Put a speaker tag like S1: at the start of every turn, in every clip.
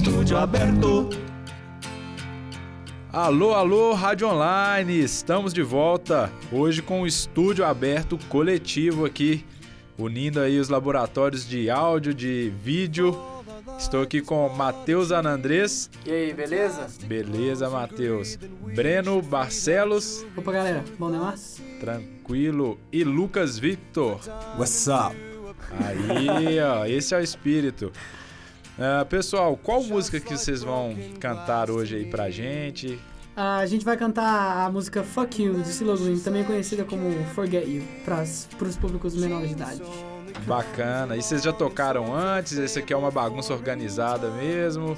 S1: Estúdio aberto.
S2: Alô, alô, Rádio Online, estamos de volta hoje com o estúdio aberto coletivo aqui, unindo aí os laboratórios de áudio, de vídeo. Estou aqui com Matheus Anandrés.
S3: E aí, beleza?
S2: Beleza, Matheus. Breno Barcelos.
S4: Opa, galera, bom demais?
S2: Tranquilo. E Lucas Victor.
S5: What's up?
S2: Aí, ó, esse é o espírito. Uh, pessoal, qual música que vocês vão cantar hoje aí pra gente?
S4: A gente vai cantar a música Fuck You, do Silo Green, também conhecida como Forget You, para os públicos menores de idade.
S2: Bacana. E vocês já tocaram antes? Esse aqui é uma bagunça organizada mesmo?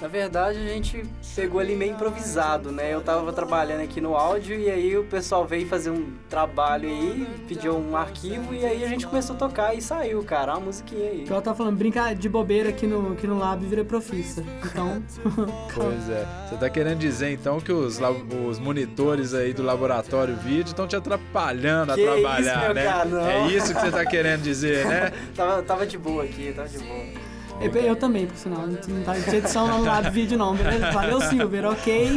S3: Na verdade, a gente pegou ali meio improvisado, né? Eu tava trabalhando aqui no áudio e aí o pessoal veio fazer um trabalho aí, pediu um arquivo e aí a gente começou a tocar e saiu, cara, uma musiquinha aí.
S4: Ela tá falando, brincar de bobeira aqui no, aqui no lab e vira profissa. Então.
S2: pois é. Você tá querendo dizer então que os, os monitores aí do laboratório vídeo estão te atrapalhando
S3: que
S2: a trabalhar,
S3: isso,
S2: né?
S3: Cara,
S2: é isso que você tá querendo dizer, né?
S3: tava, tava de boa aqui, tava de boa.
S4: Eu, eu, também, por sinal. Não tá de edição lá no lado vídeo, não, beleza? Valeu, Silver, ok?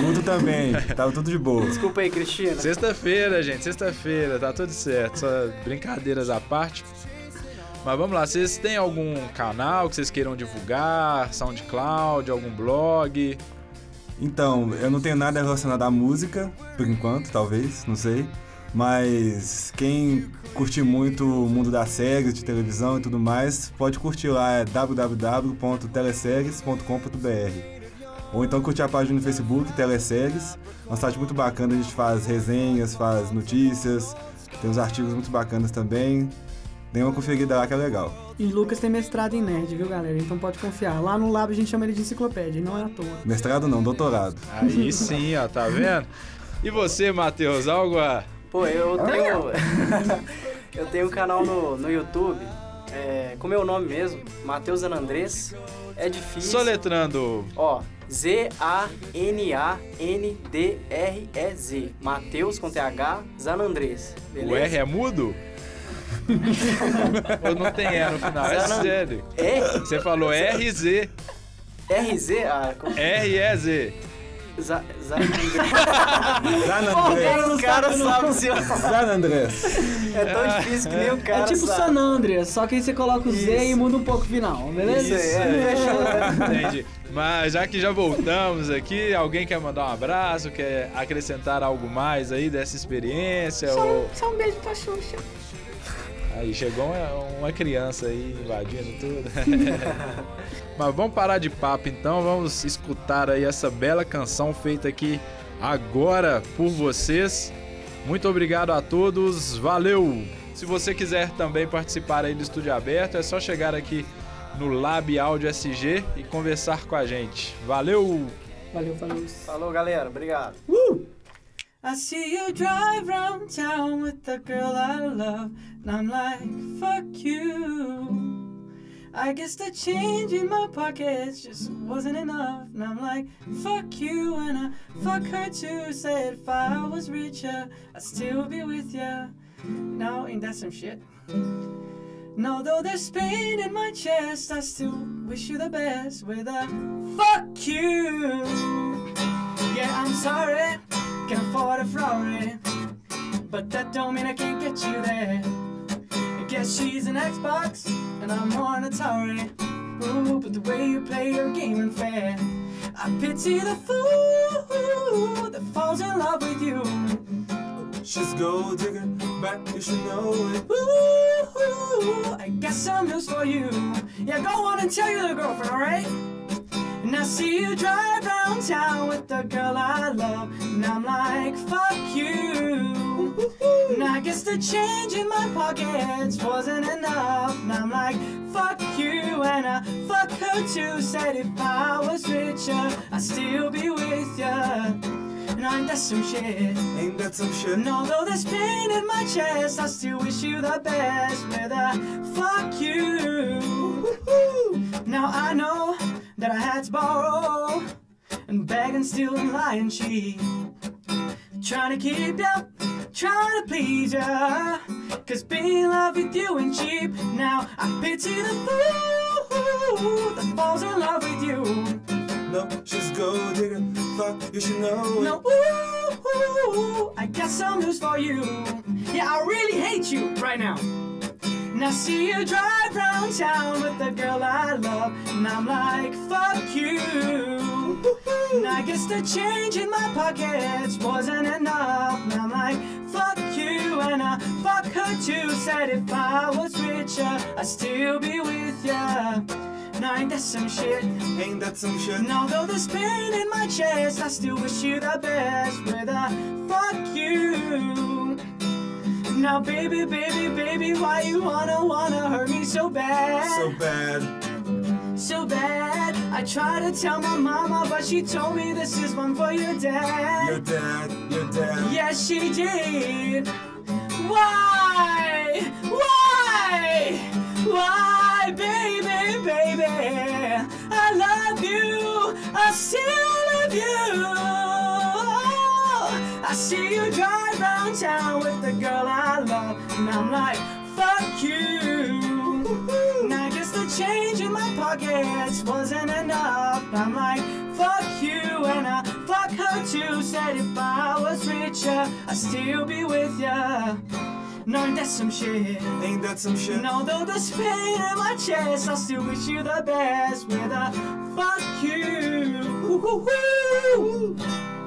S5: Guto também, tava tudo de boa.
S3: Desculpa aí, Cristina.
S2: Sexta-feira, gente, sexta-feira, tá tudo certo. Só brincadeiras à parte. Mas vamos lá, vocês têm algum canal que vocês queiram divulgar? SoundCloud, algum blog?
S5: Então, eu não tenho nada relacionado à música, por enquanto, talvez, não sei. Mas quem curte muito o mundo das séries, de televisão e tudo mais, pode curtir lá, é www.teleséries.com.br. Ou então curtir a página no Facebook, Teleséries. É um site muito bacana, a gente faz resenhas, faz notícias, tem uns artigos muito bacanas também. Dê uma conferida lá que é legal.
S4: E Lucas tem mestrado em nerd, viu, galera? Então pode confiar. Lá no lab a gente chama ele de enciclopédia, não é à toa.
S5: Mestrado não, doutorado.
S2: Aí sim, ó, tá vendo? E você, Matheus, algo a
S3: Pô, eu tenho. eu tenho um canal no, no YouTube, é, com meu nome mesmo, Matheus Anandrés. É difícil.
S2: Soletrando.
S3: Ó, Z-A-N-A-N-D-R-E-Z. Matheus com TH, Zanandrés.
S2: Beleza? O R é mudo? Ou não tem E no final? É sério.
S3: É?
S2: Você falou R-Z.
S3: R-Z? Ah, como...
S2: R-E-Z.
S3: Zan
S5: Andrés.
S3: O cara sabe se
S5: Zan Andrés.
S3: É tão difícil que nem o cara
S4: É tipo
S3: sabe.
S4: San Andreas, só que aí você coloca o Z e muda um pouco o final, beleza?
S3: Isso, é, fechou.
S2: Entendi. Mas já que já voltamos aqui, alguém quer mandar um abraço, quer acrescentar algo mais aí dessa experiência?
S4: Só,
S2: ou...
S4: só um beijo pra Xuxa.
S2: Aí chegou uma, criança aí invadindo tudo. Mas vamos parar de papo então, vamos escutar aí essa bela canção feita aqui agora por vocês. Muito obrigado a todos, valeu! Se você quiser também participar aí do Estúdio Aberto, é só chegar aqui no Lab Áudio SG e conversar com a gente. Valeu!
S4: Valeu, falou.
S3: Falou, galera. Obrigado.
S4: Uh! I see you drive round town with the girl I love, and I'm like, fuck you. I guess the change in my pockets just wasn't enough, and I'm like, fuck you, and I fuck her too. Said if I was richer, I'd still be with ya. Now, ain't that some shit? And although there's pain in my chest, I still wish you the best with a fuck you. Yeah, I'm sorry can afford a Ferrari, but that don't mean I can't get you there. I guess she's an Xbox, and I'm an Atari. Ooh, but the way you play your game ain't fair. I pity the fool that falls in love with you.
S1: She's gold digger, but you should know it.
S4: Ooh, I got some news for you. Yeah, go on and tell your girlfriend, alright? And I see you drive round town with the girl I love. And I'm like, fuck you. And I guess the change in my pockets wasn't enough. And I'm like, fuck you. And I fuck her too. Said if I was richer, I'd still be with ya. And ain't that some shit?
S1: Ain't that some shit?
S4: And although there's pain in my chest, I still wish you the best with a fuck you. Now I know that I had to borrow and beg and steal and lie and cheat. Trying to keep you, trying to please ya. Cause being in love with you ain't cheap. Now I pity the fool that falls in love with you.
S1: No, she's gold digger. Fuck, you should know. it.
S4: No, ooh, ooh, I got some news for you. Yeah, I really hate you right now. Now see you drive round town with the girl I love, and I'm like, fuck you. And I guess the change in my pockets wasn't enough. And I'm like, fuck you, and I fuck her too. Said if I was richer, I'd still be with ya. Now ain't that some shit?
S1: Ain't that some shit?
S4: And although there's pain in my chest, I still wish you the best with a. Now, baby, baby, baby, why you wanna, wanna hurt me so bad?
S1: So bad.
S4: so bad. I tried to tell my mama, but she told me this is one for your dad.
S1: Your dad, your dad.
S4: Yes, she did. Why? Why? Why, baby, baby? I love you. I still love you. I see you drive round town with the girl I love, and I'm like, fuck you. And I guess the change in my pockets wasn't enough. I'm like, fuck you, and I fuck her too. Said if I was richer, I'd still be with ya. No, that's some shit.
S1: Ain't that some shit?
S4: And although there's pain in my chest, I still wish you the best with a fuck you. Ooh, ooh, ooh.